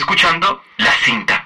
escuchando La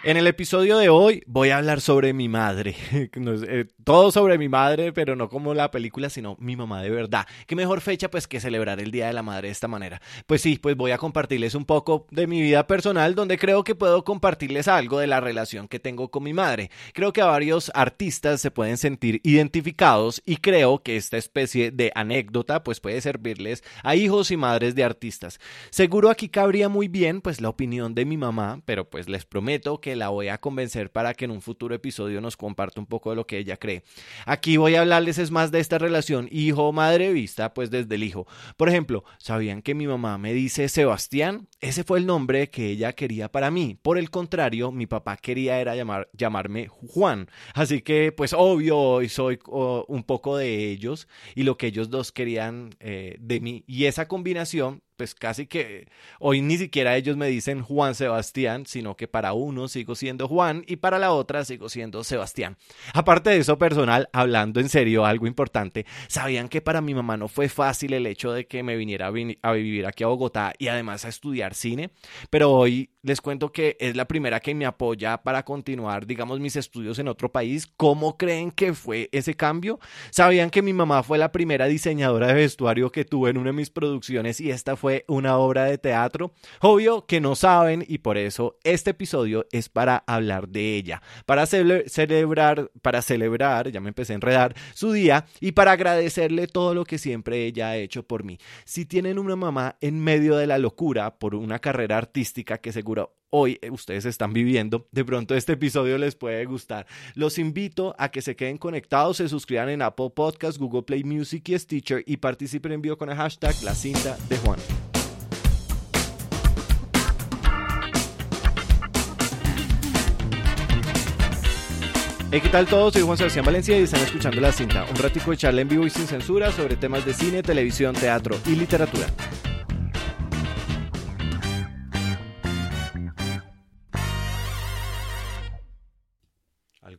En el episodio de hoy voy a hablar sobre mi madre. Eh, todo sobre mi madre, pero no como la película, sino mi mamá de verdad. ¿Qué mejor fecha pues que celebrar el Día de la Madre de esta manera? Pues sí, pues voy a compartirles un poco de mi vida personal donde creo que puedo compartirles algo de la relación que tengo con mi madre. Creo que varios artistas se pueden sentir identificados y creo que esta especie de anécdota pues puede servirles a hijos y madres de artistas. Seguro aquí cabría muy bien pues la opinión de mi mamá, pero pues les prometo que la voy a convencer para que en un futuro episodio nos comparta un poco de lo que ella cree. Aquí voy a hablarles es más de esta relación hijo-madre vista pues desde el hijo. Por ejemplo, ¿sabían que mi mamá me dice Sebastián? Ese fue el nombre que ella quería para mí. Por el contrario, mi papá quería era llamar, llamarme Juan. Así que pues obvio hoy soy un poco de ellos y lo que ellos dos querían eh, de mí. Y esa combinación pues casi que hoy ni siquiera ellos me dicen Juan Sebastián, sino que para uno sigo siendo Juan y para la otra sigo siendo Sebastián. Aparte de eso personal, hablando en serio, algo importante, ¿sabían que para mi mamá no fue fácil el hecho de que me viniera a, vivir aquí a Bogotá y además a estudiar cine? Pero hoy les cuento que es la primera que me apoya para continuar, digamos, mis estudios en otro país. ¿Cómo creen que fue ese cambio? ¿Sabían que mi mamá fue la primera diseñadora de vestuario que tuve en una de mis producciones y esta fue fue una obra de teatro. Obvio que no saben y por eso este episodio es para hablar de ella, para celebrar, para celebrar, ya me empecé a enredar, su día y para agradecerle todo lo que siempre ella ha hecho por mí. Si tienen una mamá en medio de la locura por una carrera artística que seguro hoy ustedes están viviendo, de pronto este episodio les puede gustar. Los invito a que se queden conectados, se suscriban en Apple Podcast, Google Play Music y Stitcher y participen en vivo con el hashtag La Cinta de Juan. ¿qué tal todos? Soy Juan Sebastián Valencia y están escuchando La Cinta, un ratico de charla en vivo y sin censura sobre temas de cine, televisión, teatro y literatura.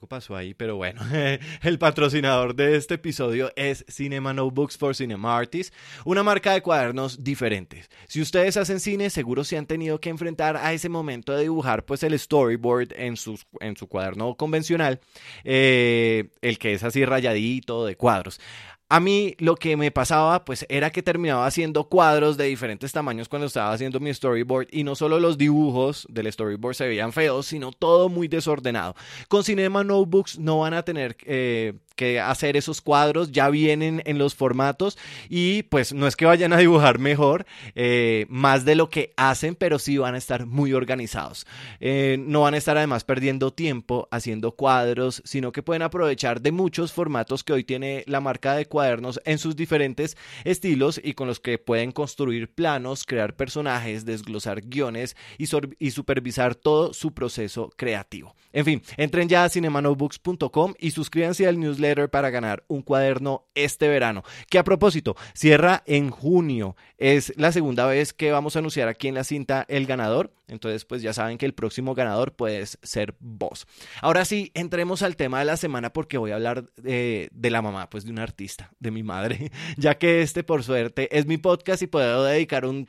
Pasó ahí, pero bueno, el patrocinador de este episodio es Cinema Notebooks for Cinema Artists, una marca de cuadernos diferentes. Si ustedes hacen cine, seguro se han tenido que enfrentar a ese momento de dibujar pues el storyboard en, en su cuaderno convencional, eh, el que es así rayadito de cuadros. A mí lo que me pasaba pues era que terminaba haciendo cuadros de diferentes tamaños cuando estaba haciendo mi storyboard y no solo los dibujos del storyboard se veían feos, sino todo muy desordenado. Con Cinema Notebooks no van a tener eh, que hacer esos cuadros, ya vienen en los formatos y pues no es que vayan a dibujar mejor, eh, más de lo que hacen, pero sí van a estar muy organizados. Eh, no van a estar además perdiendo tiempo haciendo cuadros, sino que pueden aprovechar de muchos formatos que hoy tiene la marca de cuadernos en sus diferentes estilos y con los que pueden construir planos, crear personajes, desglosar guiones y, y supervisar todo su proceso creativo. En fin, entren ya a cinemanotebooks.com y suscríbanse al newsletter para ganar un cuaderno este verano. Que a propósito, cierra en junio. Es la segunda vez que vamos a anunciar aquí en la cinta el ganador. Entonces, pues ya saben que el próximo ganador puede ser vos. Ahora sí, entremos al tema de la semana porque voy a hablar de, la mamá, pues de un artista, de mi madre, ya que este, por suerte, es mi podcast y puedo dedicar un,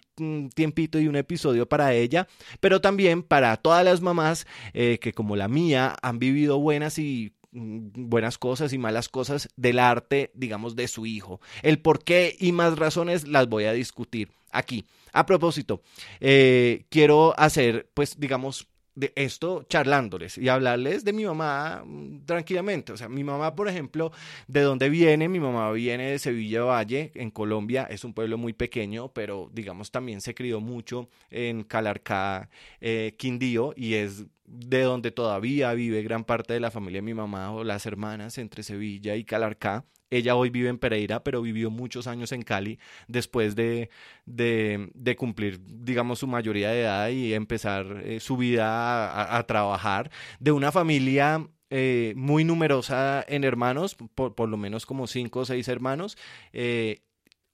tiempito y un episodio para ella, pero también para todas las mamás eh, que como la mía han vivido buenas y Mm, buenas cosas y malas cosas del arte, digamos, de su hijo. El por qué y más razones las voy a discutir aquí. A propósito, eh, quiero hacer, pues, digamos, de esto charlándoles y hablarles de mi mamá mm, tranquilamente. O sea, mi mamá, por ejemplo, ¿de dónde viene? Mi mamá viene de Sevilla Valle, en Colombia. Es un pueblo muy pequeño, pero digamos también se crió mucho en Calarcá, eh, Quindío, y es de donde todavía vive gran parte de la familia de mi mamá o las hermanas entre Sevilla y Calarcá. Ella hoy vive en Pereira, pero vivió muchos años en Cali después de, de, cumplir, digamos, su mayoría de edad y empezar eh, su vida a, trabajar. De una familia eh, muy numerosa en hermanos, por, lo menos como cinco o seis hermanos. Eh,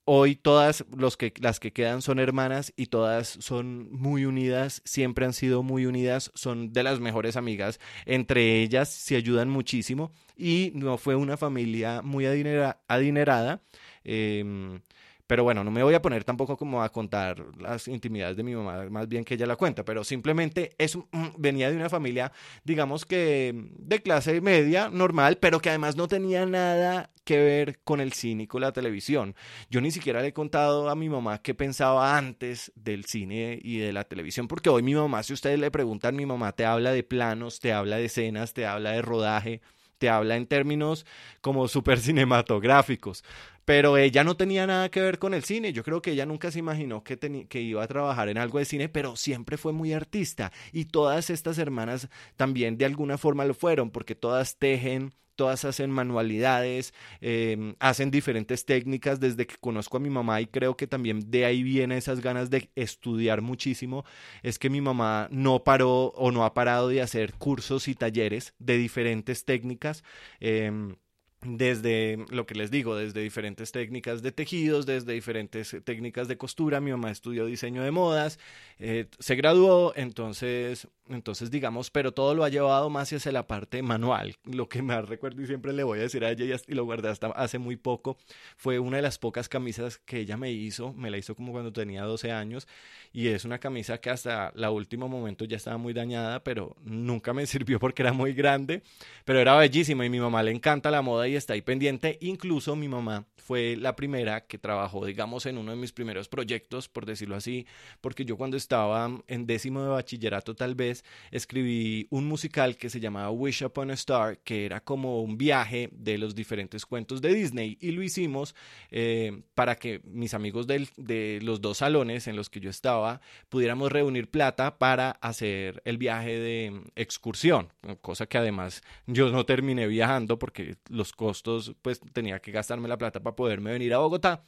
hoy todas los que, las que quedan son hermanas y todas son muy unidas, siempre han sido muy unidas, son de las mejores amigas. Entre ellas se ayudan muchísimo y no fue una familia muy adinerada. Em, pero bueno, no me voy a poner tampoco como a contar las intimidades de mi mamá, más bien que ella la cuenta, pero simplemente es, venía de una familia, digamos que de clase media, normal, pero que además no tenía nada que ver con el cine y con la televisión. Yo ni siquiera le he contado a mi mamá qué pensaba antes del cine y de la televisión, porque hoy mi mamá, si ustedes le preguntan, mi mamá te habla de planos, te habla de escenas, te habla de rodaje te habla en términos como súper cinematográficos. Pero ella no tenía nada que ver con el cine. Yo creo que ella nunca se imaginó que, que iba a trabajar en algo de cine, pero siempre fue muy artista. Y todas estas hermanas también de alguna forma lo fueron, porque todas tejen, todas hacen manualidades, em, hacen diferentes técnicas desde que conozco a mi mamá y creo que también de ahí viene esas ganas de estudiar muchísimo, es que mi mamá no paró o no ha parado de hacer cursos y talleres de diferentes técnicas. Em, desde lo que les digo, desde diferentes técnicas de tejidos, desde diferentes técnicas de costura. Mi mamá estudió diseño de modas, eh, se graduó, entonces, entonces digamos, pero todo lo ha llevado más hacia la parte manual. Lo que más recuerdo y siempre le voy a decir a ella y lo guardé hasta hace muy poco, fue una de las pocas camisas que ella me hizo, me la hizo como cuando tenía 12 años y es una camisa que hasta la último momento ya estaba muy dañada, pero nunca me sirvió porque era muy grande, pero era bellísima y mi mamá le encanta la moda y está ahí pendiente. Incluso mi mamá fue la primera que trabajó, digamos, en uno de mis primeros proyectos, por decirlo así, porque yo cuando estaba en décimo de bachillerato tal vez, escribí un musical que se llamaba Wish Upon a Star, que era como un viaje de los diferentes cuentos de Disney y lo hicimos eh, para que mis amigos de los dos salones en los que yo estaba pudiéramos reunir plata para hacer el viaje de excursión, cosa que además yo no terminé viajando porque los costos, pues tenía que gastarme la plata para poderme venir a Bogotá.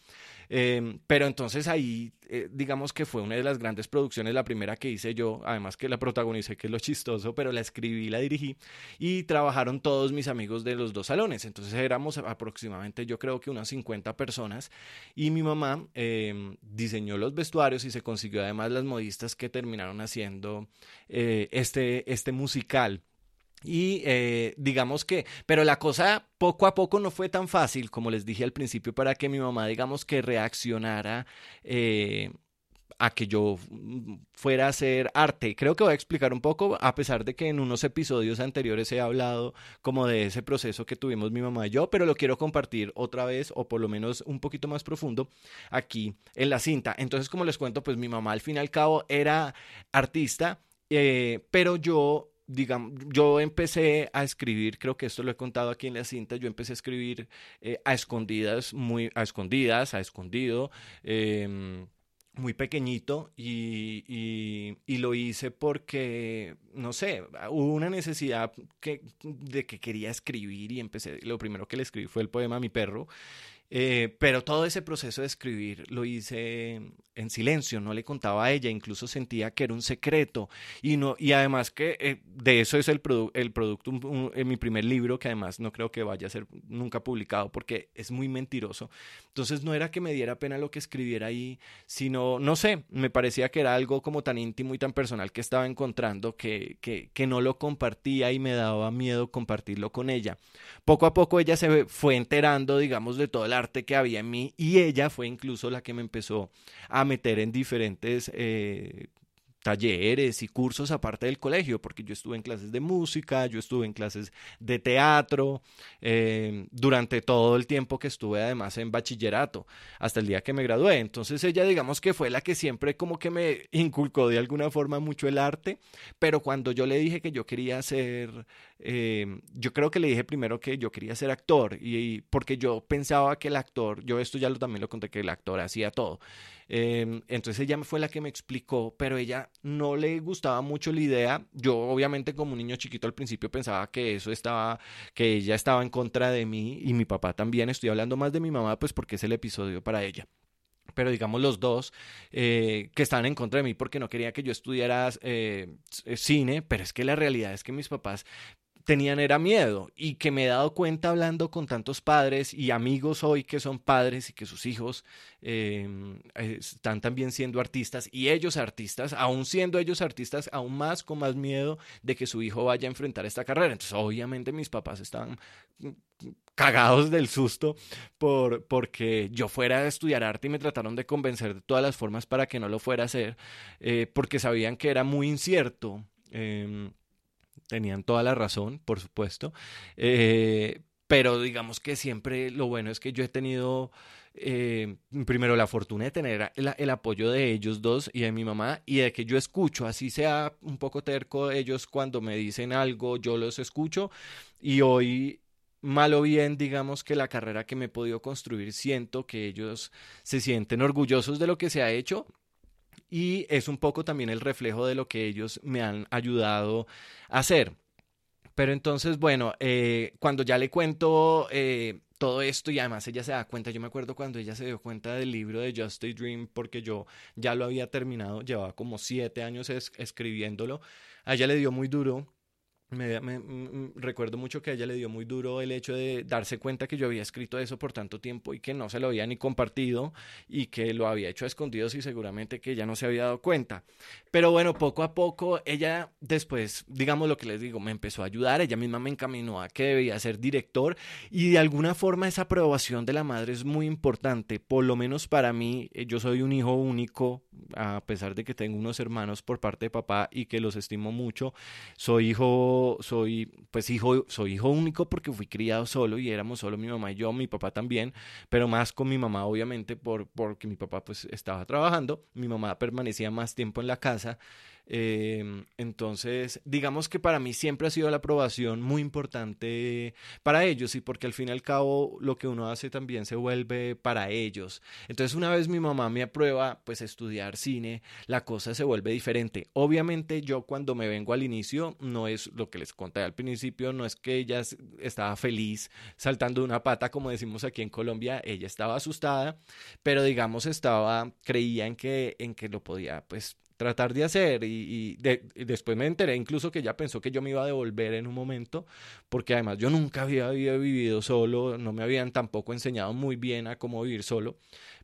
Em, pero entonces ahí, eh, digamos que fue una de las grandes producciones, la primera que hice yo, además que la protagonicé, que es lo chistoso, pero la escribí, la dirigí y trabajaron todos mis amigos de los dos salones. Entonces éramos aproximadamente, yo creo que unas 50 personas y mi mamá em, diseñó los vestuarios y se consiguió además las modistas que terminaron haciendo eh, este, este musical. Y eh, digamos que, pero la cosa poco a poco no fue tan fácil, como les dije al principio, para que mi mamá, digamos que reaccionara eh, a que yo fuera a hacer arte. Creo que voy a explicar un poco, a pesar de que en unos episodios anteriores he hablado como de ese proceso que tuvimos mi mamá y yo, pero lo quiero compartir otra vez o por lo menos un poquito más profundo aquí en la cinta. Entonces, como les cuento, pues mi mamá al fin y al cabo era artista, eh, pero yo digamos, yo empecé a escribir, creo que esto lo he contado aquí en la cinta, yo empecé a escribir eh, a escondidas, muy a escondidas, a escondido, em, muy pequeñito y, y, lo hice porque, no sé, hubo una necesidad que, de que quería escribir y empecé, lo primero que le escribí fue el poema Mi perro eh, pero todo ese proceso de escribir lo hice en silencio, no le contaba a ella, incluso sentía que era un secreto y no y además que eh, de eso es el, el producto en mi primer libro que además no creo que vaya a ser nunca publicado porque es muy mentiroso. Entonces no era que me diera pena lo que escribiera ahí, sino no sé, me parecía que era algo como tan íntimo y tan personal que estaba encontrando que, que, que no lo compartía y me daba miedo compartirlo con ella. Poco a poco ella se fue enterando, digamos, de todo el arte que había en mí y ella fue incluso la que me empezó a meter en diferentes eh, talleres y cursos aparte del colegio, porque yo estuve en clases de música, yo estuve en clases de teatro, eh, durante todo el tiempo que estuve además en bachillerato, hasta el día que me gradué. Entonces ella digamos que fue la que siempre como que me inculcó de alguna forma mucho el arte, pero cuando yo le dije que yo quería ser, eh, yo creo que le dije primero que yo quería ser actor, y, porque yo pensaba que el actor, yo esto ya también lo conté, que el actor hacía todo. Em, entonces ella fue la que me explicó, pero ella no le gustaba mucho la idea. Yo obviamente como un niño chiquito al principio pensaba que eso estaba, que ella estaba en contra de mí y mi papá también. Estoy hablando más de mi mamá pues porque es el episodio para ella pero digamos los dos eh, que estaban en contra de mí porque no quería que yo estudiara eh, cine, pero es que la realidad es que mis papás tenían era miedo y que me he dado cuenta hablando con tantos padres y amigos hoy que son padres y que sus hijos em, están también siendo artistas y ellos artistas, aún siendo ellos artistas, aún más con más miedo de que su hijo vaya a enfrentar esta carrera. Entonces, obviamente mis papás estaban cagados del susto por, porque yo fuera a estudiar arte y me trataron de convencer de todas las formas para que no lo fuera a hacer, eh, porque sabían que era muy incierto. Em, tenían toda la razón, por supuesto, eh, pero digamos que siempre lo bueno es que yo he tenido... Eh, primero la fortuna de tener el, apoyo de ellos dos y de mi mamá y de que yo escucho, así sea un poco terco ellos cuando me dicen algo, yo los escucho y hoy mal o bien, digamos que la carrera que me he podido construir, siento que ellos se sienten orgullosos de lo que se ha hecho y es un poco también el reflejo de lo que ellos me han ayudado a hacer. Pero entonces, bueno, eh, cuando ya le cuento eh, todo esto y además ella se da cuenta, yo me acuerdo cuando ella se dio cuenta del libro de Just a Dream porque yo ya lo había terminado, llevaba como siete años escribiéndolo, a ella le dio muy duro me, recuerdo mucho que a ella le dio muy duro el hecho de darse cuenta que yo había escrito eso por tanto tiempo y que no se lo había ni compartido y que lo había hecho a escondidos y seguramente que ella no se había dado cuenta. Pero bueno, poco a poco ella después, digamos lo que les digo, me empezó a ayudar, ella misma me encaminó a que debía ser director y de alguna forma esa aprobación de la madre es muy importante, por lo menos para mí, eh, yo soy un hijo único, a pesar de que tengo unos hermanos por parte de papá y que los estimo mucho, soy hijo soy, pues hijo, soy hijo único porque fui criado solo y éramos solo mi mamá y yo, mi papá también, pero más con mi mamá obviamente por, porque mi papá pues estaba trabajando, mi mamá permanecía más tiempo en la casa Em, entonces, digamos que para mí siempre ha sido la aprobación muy importante para ellos y porque al fin y al cabo lo que uno hace también se vuelve para ellos. Entonces, una vez mi mamá me aprueba pues estudiar cine, la cosa se vuelve diferente. Obviamente yo cuando me vengo al inicio, no es lo que les conté al principio, no es que ella estaba feliz saltando una pata como decimos aquí en Colombia, ella estaba asustada, pero digamos estaba, creía en que, en que lo podía pues tratar de hacer y, después me enteré incluso que ella pensó que yo me iba a devolver en un momento porque además yo nunca había, vivido solo, no me habían tampoco enseñado muy bien a cómo vivir solo,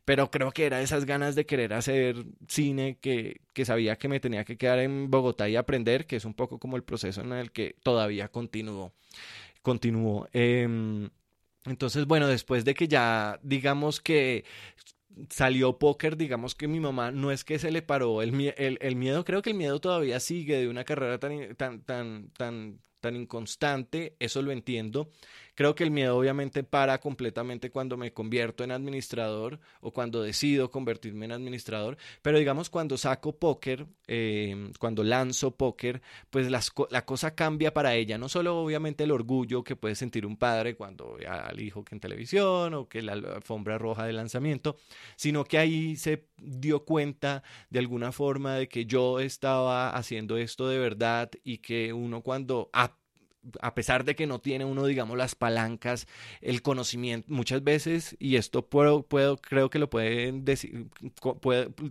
pero creo que era esas ganas de querer hacer cine que, que sabía que me tenía que quedar en Bogotá y aprender, que es un poco como el proceso en el que todavía continúo. continuó. Em, entonces, bueno, después de que ya digamos que salió póker, digamos que mi mamá no es que se le paró el, el, el, miedo, creo que el miedo todavía sigue de una carrera tan, tan, tan, tan, tan inconstante, eso lo entiendo, Creo que el miedo obviamente para completamente cuando me convierto en administrador o cuando decido convertirme en administrador, pero digamos cuando saco póker, em, cuando lanzo póker, pues la cosa cambia para ella, no solo obviamente el orgullo que puede sentir un padre cuando ve al hijo que en televisión o que la alfombra roja de lanzamiento, sino que ahí se dio cuenta de alguna forma de que yo estaba haciendo esto de verdad y que uno cuando a pesar de que no tiene uno, digamos, las palancas, el conocimiento, muchas veces, y esto puedo, puedo creo que lo pueden decir,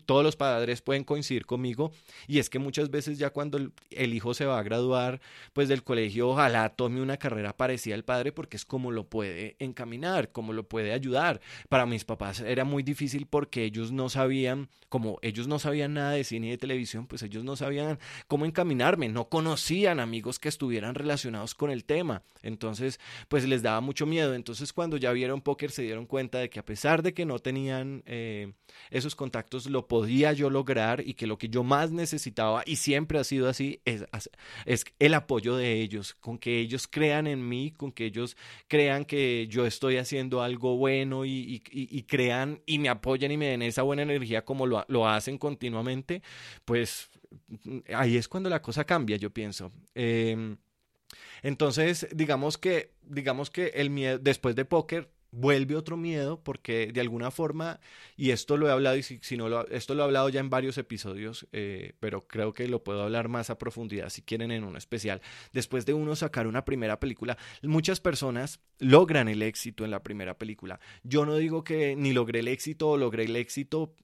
todos los padres pueden coincidir conmigo, y es que muchas veces ya cuando el, hijo se va a graduar, pues del colegio, ojalá tome una carrera parecida al padre, porque es como lo puede encaminar, como lo puede ayudar. Para mis papás era muy difícil porque ellos no sabían, como ellos no sabían nada de cine y de televisión, pues ellos no sabían cómo encaminarme, no conocían amigos que estuvieran con el tema. Entonces, pues les daba mucho miedo. Entonces, cuando ya vieron póker, se dieron cuenta de que a pesar de que no tenían eh, esos contactos, lo podía yo lograr y que lo que yo más necesitaba, y siempre ha sido así, es, el apoyo de ellos, con que ellos crean en mí, con que ellos crean que yo estoy haciendo algo bueno y, crean y me apoyen y me den esa buena energía como lo, hacen continuamente, pues ahí es cuando la cosa cambia, yo pienso. Eh, entonces, digamos que, digamos que el miedo, después de póker, vuelve otro miedo porque de alguna forma, y esto lo he hablado, y si, no lo, esto lo he hablado ya en varios episodios, eh, pero creo que lo puedo hablar más a profundidad si quieren en uno especial. Después de uno sacar una primera película, muchas personas logran el éxito en la primera película. Yo no digo que ni logré el éxito o logré el éxito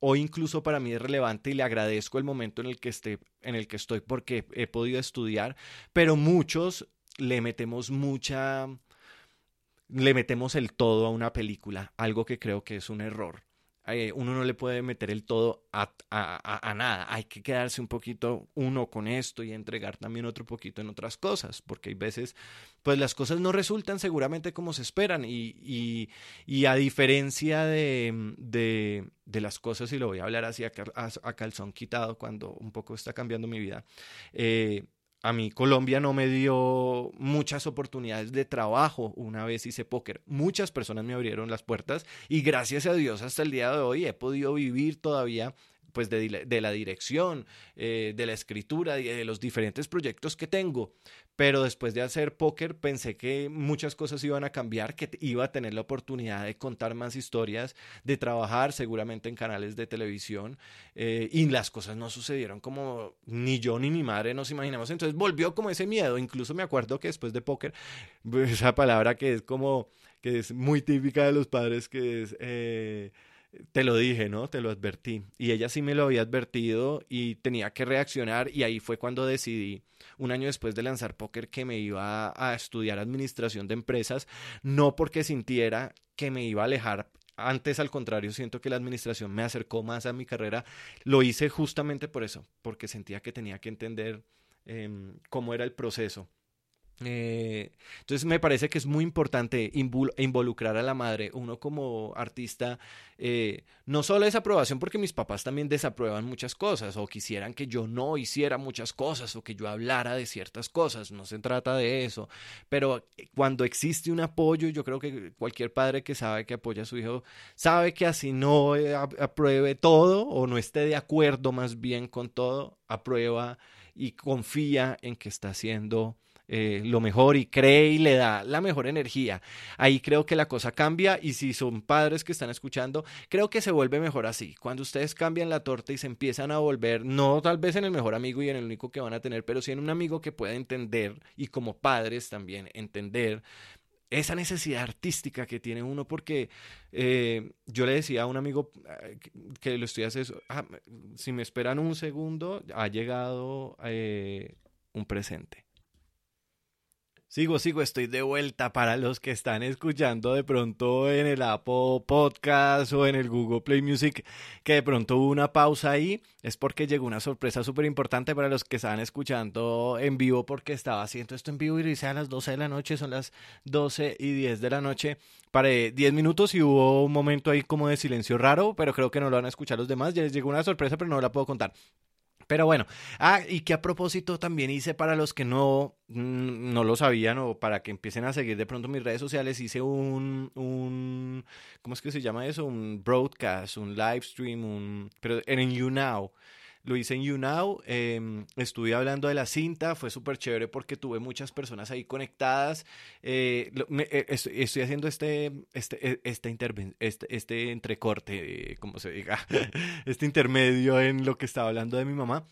Hoy incluso para mí es relevante y le agradezco el momento en el que, esté, en el que estoy porque he podido estudiar, pero muchos le metemos mucha, le metemos el todo a una película, algo que creo que es un error. Eh, uno no le puede meter el todo a, a, a, nada. Hay que quedarse un poquito uno con esto y entregar también otro poquito en otras cosas, porque hay veces, pues las cosas no resultan seguramente como se esperan y, y, y a diferencia de, de, de, las cosas, y lo voy a hablar así a, calzón quitado cuando un poco está cambiando mi vida, eh, a mí Colombia no me dio muchas oportunidades de trabajo una vez hice póker. Muchas personas me abrieron las puertas y gracias a Dios hasta el día de hoy he podido vivir todavía pues de, de la dirección, eh, de la escritura, de los diferentes proyectos que tengo. Pero después de hacer póker pensé que muchas cosas iban a cambiar, que iba a tener la oportunidad de contar más historias, de trabajar seguramente en canales de televisión eh, y las cosas no sucedieron como ni yo ni mi madre nos imaginamos. Entonces volvió como ese miedo. Incluso me acuerdo que después de póker, esa palabra que es como, que es muy típica de los padres, que es... Eh, te lo dije, ¿no? Te lo advertí. Y ella sí me lo había advertido y tenía que reaccionar y ahí fue cuando decidí, un año después de lanzar póker, que me iba a estudiar administración de empresas, no porque sintiera que me iba a alejar. Antes, al contrario, siento que la administración me acercó más a mi carrera. Lo hice justamente por eso, porque sentía que tenía que entender eh, cómo era el proceso. Eh, entonces me parece que es muy importante involucrar a la madre. Uno como artista, eh, no solo es aprobación porque mis papás también desaprueban muchas cosas o quisieran que yo no hiciera muchas cosas o que yo hablara de ciertas cosas. No se trata de eso. Pero cuando existe un apoyo, yo creo que cualquier padre que sabe que apoya a su hijo sabe que así no eh, apruebe todo o no esté de acuerdo más bien con todo, aprueba y confía en que está haciendo eh, lo mejor y cree y le da la mejor energía. Ahí creo que la cosa cambia y si son padres que están escuchando, creo que se vuelve mejor así. Cuando ustedes cambian la torta y se empiezan a volver, no tal vez en el mejor amigo y en el único que van a tener, pero sí en un amigo que pueda entender y como padres también entender esa necesidad artística que tiene uno, porque eh, yo le decía a un amigo eh, que lo estoy haciendo, ah, si me esperan un segundo, ha llegado un presente. Sigo, sigo, estoy de vuelta para los que están escuchando de pronto en el Apple Podcast o en el Google Play Music, que de pronto hubo una pausa ahí, es porque llegó una sorpresa súper importante para los que estaban escuchando en vivo, porque estaba haciendo esto en vivo y lo hice a las 12 de la noche, son las 12 y 10 de la noche. Paré 10 minutos y hubo un momento ahí como de silencio raro, pero creo que no lo van a escuchar los demás. Ya les llegó una sorpresa, pero no la puedo contar. Pero bueno, ah, y que a propósito también hice para los que no, mm, no lo sabían o para que empiecen a seguir de pronto mis redes sociales, hice un, un ¿cómo es que se llama eso? Un broadcast, un live stream, un, pero en YouNow. Lo hice en YouNow, eh, estuve hablando de la cinta, fue súper chévere porque tuve muchas personas ahí conectadas. Eh, eh estoy, haciendo este, este, este, este, este entrecorte, como se diga, este intermedio en lo que estaba hablando de mi mamá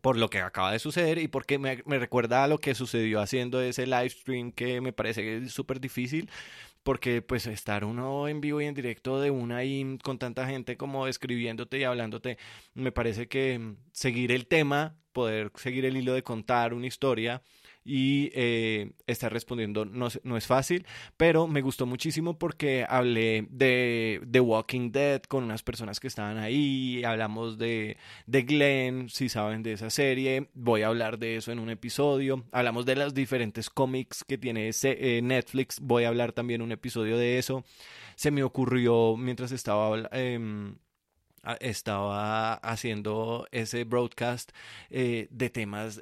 por lo que acaba de suceder y porque me, me recuerda a lo que sucedió haciendo ese live stream que me parece súper difícil porque pues estar uno en vivo y en directo de una y con tanta gente como escribiéndote y hablándote, me parece que seguir el tema, poder seguir el hilo de contar una historia, y eh, estar respondiendo no, no, es fácil, pero me gustó muchísimo porque hablé de The Walking Dead con unas personas que estaban ahí, hablamos de, de Glenn, si saben de esa serie, voy a hablar de eso en un episodio, hablamos de los diferentes cómics que tiene ese, eh, Netflix, voy a hablar también un episodio de eso, se me ocurrió mientras estaba... Eh, estaba haciendo ese broadcast eh, de temas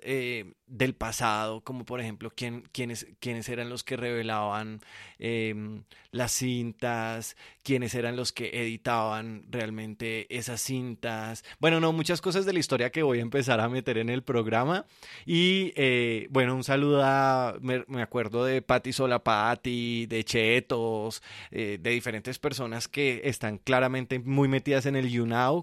del pasado, como por ejemplo quién, quiénes, quiénes eran los que revelaban em, las cintas, quiénes eran los que editaban realmente esas cintas. Bueno, no, muchas cosas de la historia que voy a empezar a meter en el programa. Y eh, bueno, un saludo a, me, acuerdo de Patti Solapati, de Chetos, de diferentes personas que están claramente muy metidas en el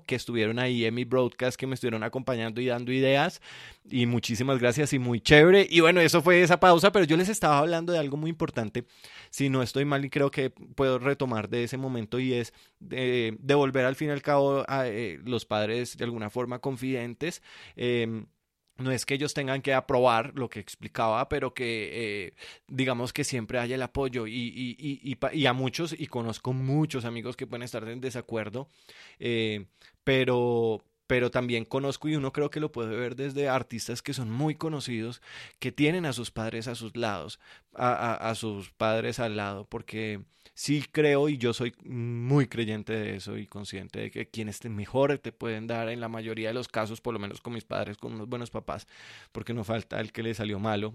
que estuvieron ahí en mi broadcast, que me estuvieron acompañando y dando ideas. Y muchísimas gracias muy chévere. Y bueno, eso fue esa pausa, pero yo les estaba hablando de algo muy importante. Si no estoy mal y creo que puedo retomar de ese momento y es de, volver al fin y al cabo a eh, los padres de alguna forma confidentes. Em, no es que ellos tengan que aprobar lo que explicaba, pero que eh, digamos que siempre haya el apoyo y, a muchos, y conozco muchos amigos que pueden estar en desacuerdo, eh, pero, pero también conozco y uno creo que lo puede ver desde artistas que son muy conocidos, que tienen a sus padres a sus lados, a, a, sus padres al lado, porque sí creo y yo soy muy creyente de eso y consciente de que quienes te mejor te pueden dar en la mayoría de los casos, por lo menos con mis padres, con unos buenos papás, porque no falta el que le salió malo,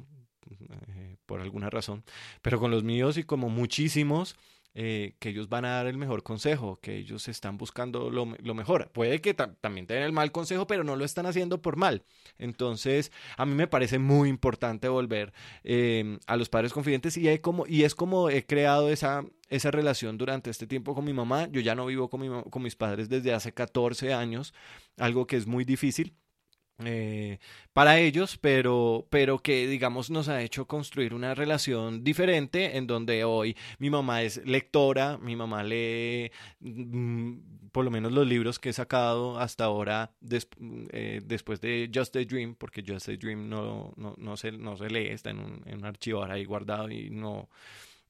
eh, por alguna razón, pero con los míos y como muchísimos, eh, que ellos van a dar el mejor consejo, que ellos están buscando lo, mejor. Puede que también tengan el mal consejo, pero no lo están haciendo por mal. Entonces, a mí me parece muy importante volver em, a los padres confidentes y, como, y es como he creado esa, esa relación durante este tiempo con mi mamá. Yo ya no vivo con, con mis padres desde hace 14 años, algo que es muy difícil eh, para ellos, pero, pero que digamos nos ha hecho construir una relación diferente en donde hoy mi mamá es lectora, mi mamá lee mm, por lo menos los libros que he sacado hasta ahora eh, después de Just a Dream, porque Just a Dream no, no, no, se, no se lee, está en un, en un archivo ahí guardado y no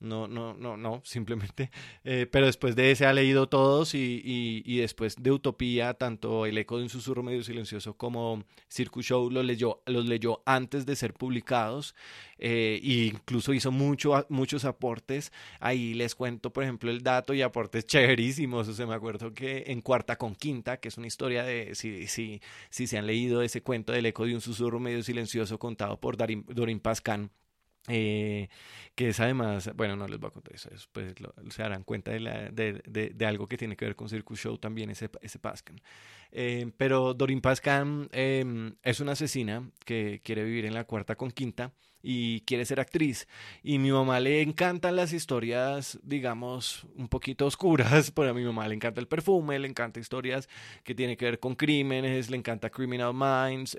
no, no, no, no, simplemente. Eh, pero después de ese ha leído todos y, y, después de Utopía, tanto El eco de un susurro medio silencioso como Circus Show los leyó, los leyó antes de ser publicados eh, e incluso hizo mucho, muchos aportes. Ahí les cuento, por ejemplo, el dato y aportes chéverísimos. O sea, me acuerdo que en Cuarta con Quinta, que es una historia de, si, si, si se han leído ese cuento del eco de un susurro medio silencioso contado por Darin, Dorin Pascan, eh, que es además, bueno, no les voy a contar eso, después se darán cuenta de, la, de, de, algo que tiene que ver con Circus Show también, ese, ese Pascan. Eh, pero Dorin Pascan em, es una asesina que quiere vivir en la cuarta con quinta y quiere ser actriz. Y mi mamá le encantan las historias, digamos, un poquito oscuras, pero a mi mamá le encanta el perfume, le encanta historias que tienen que ver con crímenes, le encanta Criminal Minds.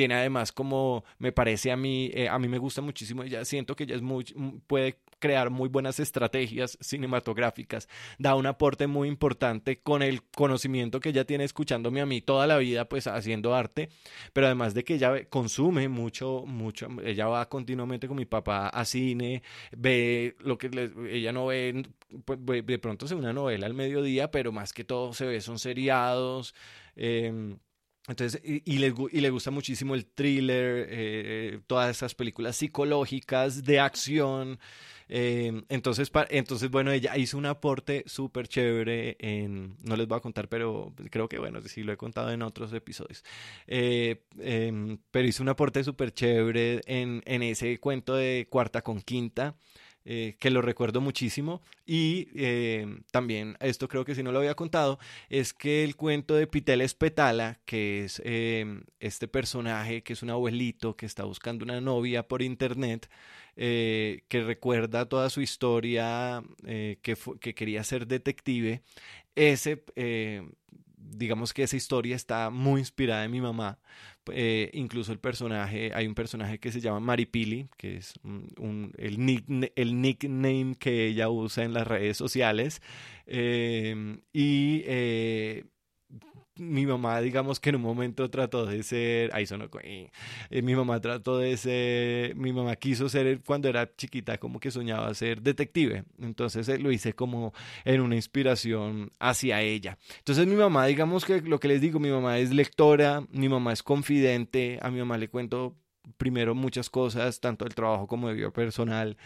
Tiene además como me parece a mí, eh, a mí me gusta muchísimo, ella siento que ella es muy, puede crear muy buenas estrategias cinematográficas, da un aporte muy importante con el conocimiento que ella tiene escuchándome a mí toda la vida, pues haciendo arte, pero además de que ella consume mucho, mucho, ella va continuamente con mi papá a cine, ve lo que ella no ve, pues, de pronto se ve una novela al mediodía, pero más que todo se ve son seriados. Eh, entonces, y, le, y, le, gusta muchísimo el thriller, eh, todas esas películas psicológicas de acción. Eh, entonces, entonces, bueno, ella hizo un aporte súper chévere en, no les voy a contar, pero creo que, bueno, sí lo he contado en otros episodios, eh, em, pero hizo un aporte súper chévere en, en ese cuento de cuarta con quinta. Eh, que lo recuerdo muchísimo. Y eh, también, esto creo que si no lo había contado, es que el cuento de Pitel Espetala, que es eh, este personaje que es un abuelito que está buscando una novia por internet, que recuerda toda su historia, que, que quería ser detective, ese digamos que esa historia está muy inspirada en mi mamá. Eh, incluso el personaje, hay un personaje que se llama Maripili, que es el, el, nickname que ella usa en las redes sociales. Eh, y eh, mi mamá, digamos que en un momento trató de ser, ahí sonó, eh, mi mamá trató de ser, mi mamá quiso ser cuando era chiquita, como que soñaba ser detective, entonces eh, lo hice como en una inspiración hacia ella. Entonces mi mamá, digamos que lo que les digo, mi mamá es lectora, mi mamá es confidente, a mi mamá le cuento primero muchas cosas, tanto del trabajo como de vida personal,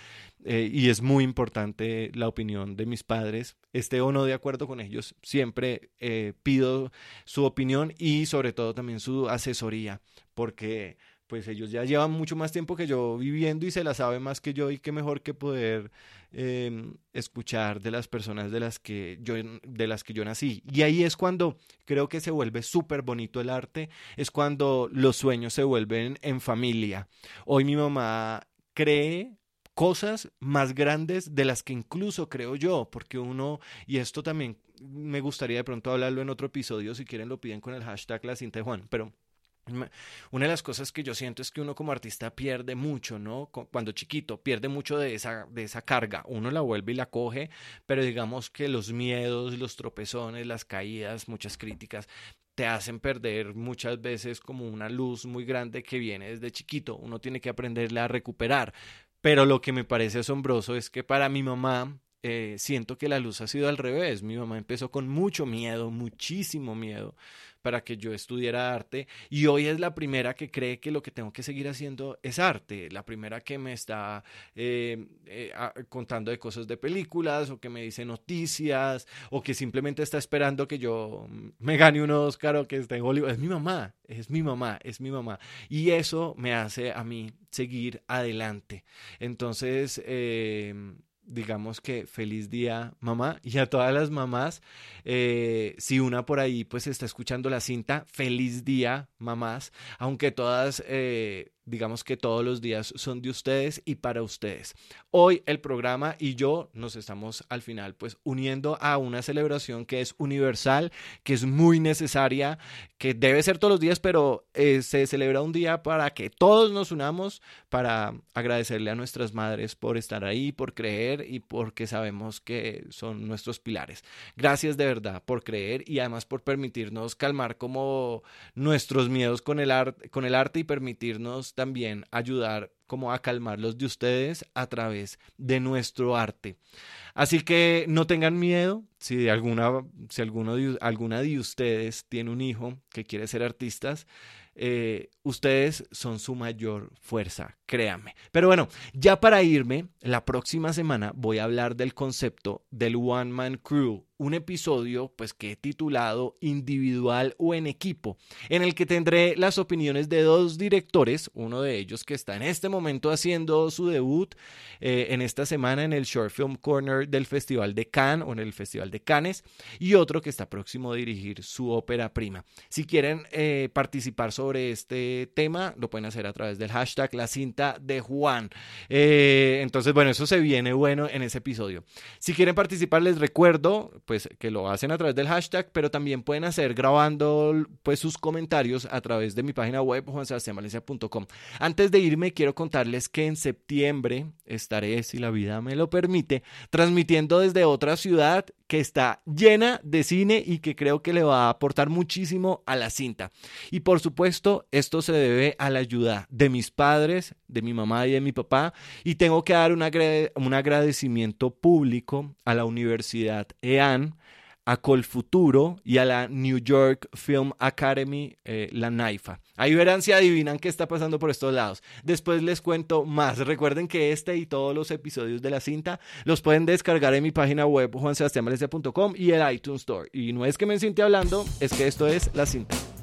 eh, y es muy importante la opinión de mis padres. Esté o no de acuerdo con ellos, siempre eh, pido su opinión y sobre todo también su asesoría, porque pues ellos ya llevan mucho más tiempo que yo viviendo y se la sabe más que yo y qué mejor que poder em, escuchar de las personas de las que yo de las que yo nací. Y ahí es cuando creo que se vuelve súper bonito el arte es cuando los sueños se vuelven en familia. Hoy mi mamá cree cosas más grandes de las que incluso creo yo, porque uno, y esto también me gustaría de pronto hablarlo en otro episodio, si quieren lo piden con el hashtag la cinta de Juan, pero una de las cosas que yo siento es que uno como artista pierde mucho, ¿no? Cuando chiquito, pierde mucho de esa, de esa carga. Uno la vuelve y la coge, pero digamos que los miedos, los tropezones, las caídas, muchas críticas, te hacen perder muchas veces como una luz muy grande que viene desde chiquito. Uno tiene que aprenderle a recuperar. Pero lo que me parece asombroso es que para mi mamá, eh, siento que la luz ha sido al revés. Mi mamá empezó con mucho miedo, muchísimo miedo para que yo estudiara arte y hoy es la primera que cree que lo que tengo que seguir haciendo es arte, la primera que me está eh, eh, contando de cosas de películas o que me dice noticias o que simplemente está esperando que yo me gane un Oscar o que esté en Hollywood. Es mi mamá, es mi mamá, es mi mamá. Y eso me hace a mí seguir adelante. Entonces, eh, digamos que feliz día mamá y a todas las mamás eh, si una por ahí pues está escuchando la cinta feliz día mamás aunque todas eh, digamos que todos los días son de ustedes y para ustedes. Hoy el programa y yo nos estamos al final pues uniendo a una celebración que es universal, que es muy necesaria, que debe ser todos los días, pero eh, se celebra un día para que todos nos unamos para agradecerle a nuestras madres por estar ahí, por creer y porque sabemos que son nuestros pilares. Gracias de verdad por creer y además por permitirnos calmar como nuestros miedos con el, con el arte y permitirnos también ayudar como a calmar los de ustedes a través de nuestro arte. Así que no tengan miedo, si de alguna, si alguno de, alguna de ustedes tiene un hijo que quiere ser artistas, eh, ustedes son su mayor fuerza, créanme. Pero bueno, ya para irme, la próxima semana voy a hablar del concepto del One Man Crew un episodio pues que he titulado individual o en equipo, en el que tendré las opiniones de dos directores, uno de ellos que está en este momento haciendo su debut eh, en esta semana en el Short Film Corner del Festival de Cannes o en el Festival de Cannes y otro que está próximo a dirigir su ópera prima. Si quieren eh, participar sobre este tema, lo pueden hacer a través del hashtag la cinta de Juan. Eh, entonces, bueno, eso se viene bueno en ese episodio. Si quieren participar, les recuerdo pues que lo hacen a través del hashtag, pero también pueden hacer grabando pues sus comentarios a través de mi página web juansebastianvalencia.com. Antes de irme quiero contarles que en septiembre estaré, si la vida me lo permite, transmitiendo desde otra ciudad que está llena de cine y que creo que le va a aportar muchísimo a la cinta. Y por supuesto, esto se debe a la ayuda de mis padres, de mi mamá y de mi papá. Y tengo que dar un, agradecimiento público a la Universidad EAN a Colfuturo y a la New York Film Academy, eh, la NAIFA. Ahí verán si adivinan qué está pasando por estos lados. Después les cuento más. Recuerden que este y todos los episodios de la cinta los pueden descargar en mi página web juansebastianvalencia.com y el iTunes Store. Y no es que me siente hablando, es que esto es la cinta. escuchando La Cinta.